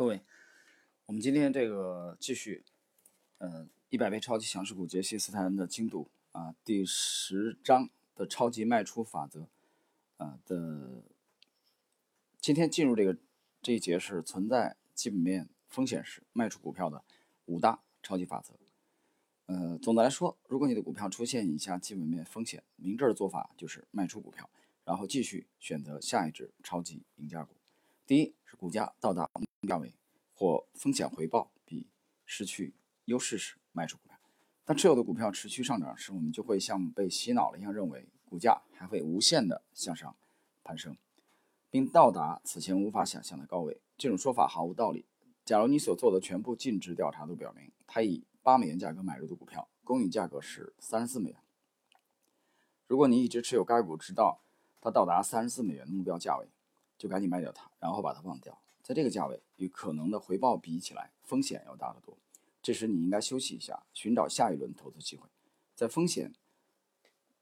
各位，我们今天这个继续，呃，一百倍超级强势股杰西斯坦恩的精读啊，第十章的超级卖出法则啊的，今天进入这个这一节是存在基本面风险时卖出股票的五大超级法则。呃，总的来说，如果你的股票出现以下基本面风险，明智的做法就是卖出股票，然后继续选择下一只超级赢家股。第一是股价到达价位或风险回报比失去优势时卖出股票。当持有的股票持续上涨时，我们就会像被洗脑了一样，认为股价还会无限的向上攀升，并到达此前无法想象的高位。这种说法毫无道理。假如你所做的全部尽职调查都表明，它以八美元价格买入的股票，公允价格是三十四美元。如果你一直持有该股，直到它到达三十四美元的目标价位。就赶紧卖掉它，然后把它忘掉。在这个价位与可能的回报比起来，风险要大得多。这时你应该休息一下，寻找下一轮投资机会。在风险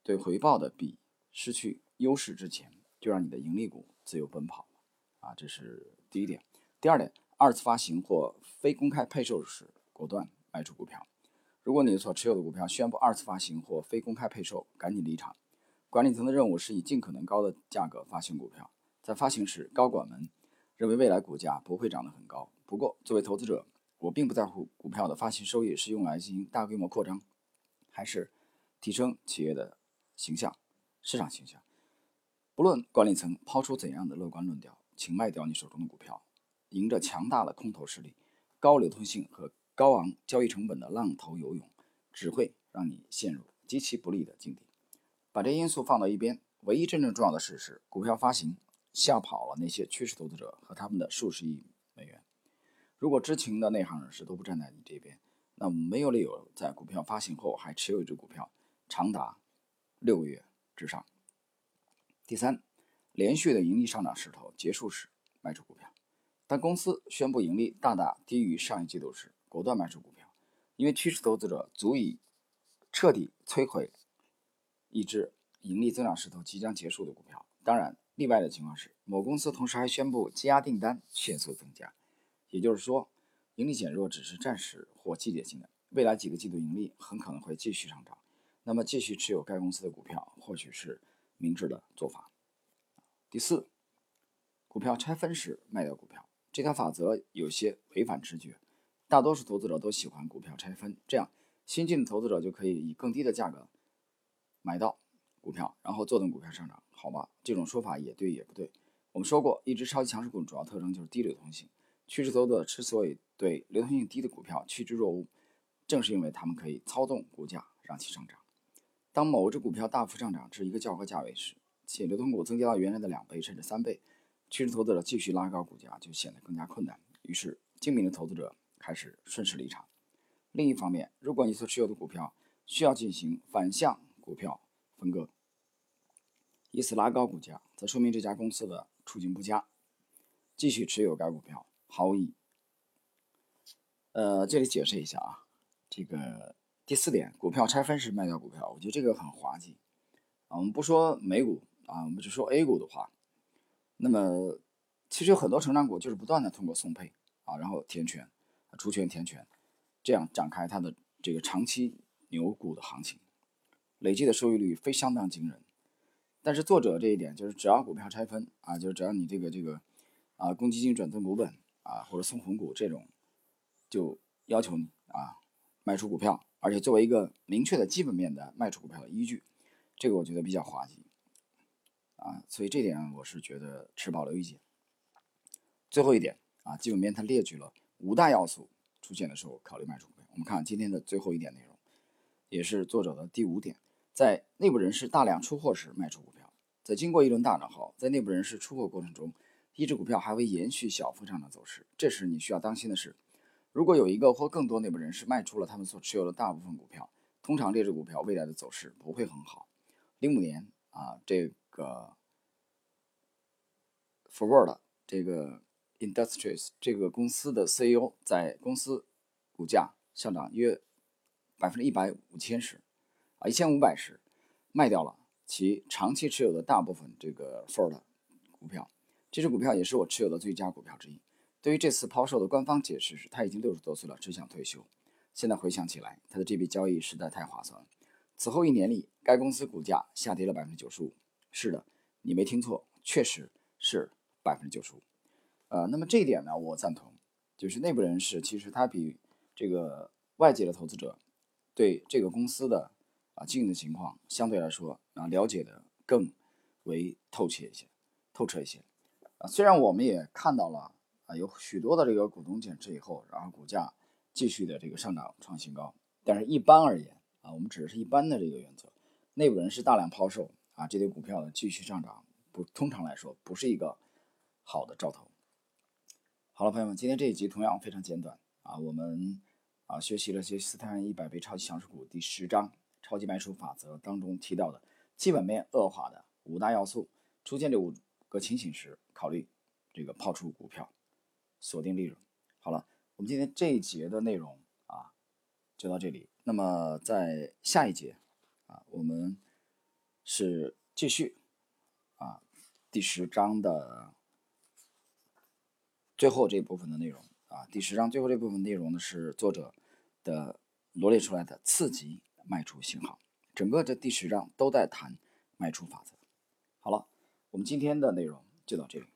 对回报的比失去优势之前，就让你的盈利股自由奔跑啊，这是第一点。第二点，二次发行或非公开配售时，果断卖出股票。如果你所持有的股票宣布二次发行或非公开配售，赶紧离场。管理层的任务是以尽可能高的价格发行股票。在发行时，高管们认为未来股价不会涨得很高。不过，作为投资者，我并不在乎股票的发行收益是用来进行大规模扩张，还是提升企业的形象、市场形象。不论管理层抛出怎样的乐观论调，请卖掉你手中的股票。迎着强大的空头势力、高流通性和高昂交易成本的浪头游泳，只会让你陷入极其不利的境地。把这因素放到一边，唯一真正重要的事是股票发行。吓跑了那些趋势投资者和他们的数十亿美元。如果知情的内行人士都不站在你这边，那我们没有理由在股票发行后还持有一只股票长达六个月之上。第三，连续的盈利上涨势头结束时卖出股票。当公司宣布盈利大大低于上一季度时，果断卖出股票，因为趋势投资者足以彻底摧毁一只盈利增长势头即将结束的股票。当然。例外的情况是，某公司同时还宣布积压订单迅速增加，也就是说，盈利减弱只是暂时或季节性的，未来几个季度盈利很可能会继续上涨。那么，继续持有该公司的股票或许是明智的做法。第四，股票拆分时卖掉股票，这条法则有些违反直觉。大多数投资者都喜欢股票拆分，这样新进的投资者就可以以更低的价格买到股票，然后坐等股票上涨。好吧，这种说法也对也不对。我们说过，一只超级强势股主要特征就是低流通性。趋势投资者之所以对流通性低的股票趋之若鹜，正是因为他们可以操纵股价让其上涨。当某只股票大幅上涨至一个较高价位时，且流通股增加到原来的两倍甚至三倍，趋势投资者继续拉高股价就显得更加困难。于是，精明的投资者开始顺势离场。另一方面，如果你所持有的股票需要进行反向股票分割，以此拉高股价，则说明这家公司的处境不佳，继续持有该股票毫无意义。呃，这里解释一下啊，这个第四点，股票拆分时卖掉股票，我觉得这个很滑稽啊。我们不说美股啊，我们只说 A 股的话，那么其实有很多成长股就是不断的通过送配啊，然后填权、除权、填权，这样展开它的这个长期牛股的行情，累计的收益率非相当惊人。但是作者这一点就是，只要股票拆分啊，就是只要你这个这个啊，公积金转增股本啊，或者送红股这种，就要求你啊卖出股票，而且作为一个明确的基本面的卖出股票的依据，这个我觉得比较滑稽啊，所以这点我是觉得持保留意见。最后一点啊，基本面它列举了五大要素出现的时候考虑卖出股票。我们看今天的最后一点内容，也是作者的第五点。在内部人士大量出货时卖出股票，在经过一轮大涨后，在内部人士出货过程中，一只股票还会延续小幅上涨走势。这时你需要当心的是，如果有一个或更多内部人士卖出了他们所持有的大部分股票，通常这只股票未来的走势不会很好。零五年啊，这个 Forward 这个 Industries 这个公司的 CEO 在公司股价上涨约百分之一百五千时。啊，一千五百时卖掉了其长期持有的大部分这个 Ford 股票，这只股票也是我持有的最佳股票之一。对于这次抛售的官方解释是，他已经六十多岁了，只想退休。现在回想起来，他的这笔交易实在太划算了。此后一年里，该公司股价下跌了百分之九十五。是的，你没听错，确实是百分之九十五。呃，那么这一点呢，我赞同。就是内部人士其实他比这个外界的投资者对这个公司的啊经营的情况相对来说啊了解的更为透彻一些，透彻一些。啊，虽然我们也看到了啊有许多的这个股东减持以后，然后股价继续的这个上涨创新高，但是一般而言啊，我们只是一般的这个原则，内部人士大量抛售啊这堆股票的继续上涨，不通常来说不是一个好的兆头。好了，朋友们，今天这一集同样非常简短啊，我们啊学习了杰斯坦一百倍超级强势股第十章超级卖出法则当中提到的基本面恶化的五大要素，出现这五个情形时，考虑这个抛出股票，锁定利润。好了，我们今天这一节的内容啊就到这里。那么在下一节啊，我们是继续啊第十章的。最后这部分的内容啊，第十章最后这部分内容呢是作者的罗列出来的次级卖出信号，整个这第十章都在谈卖出法则。好了，我们今天的内容就到这里。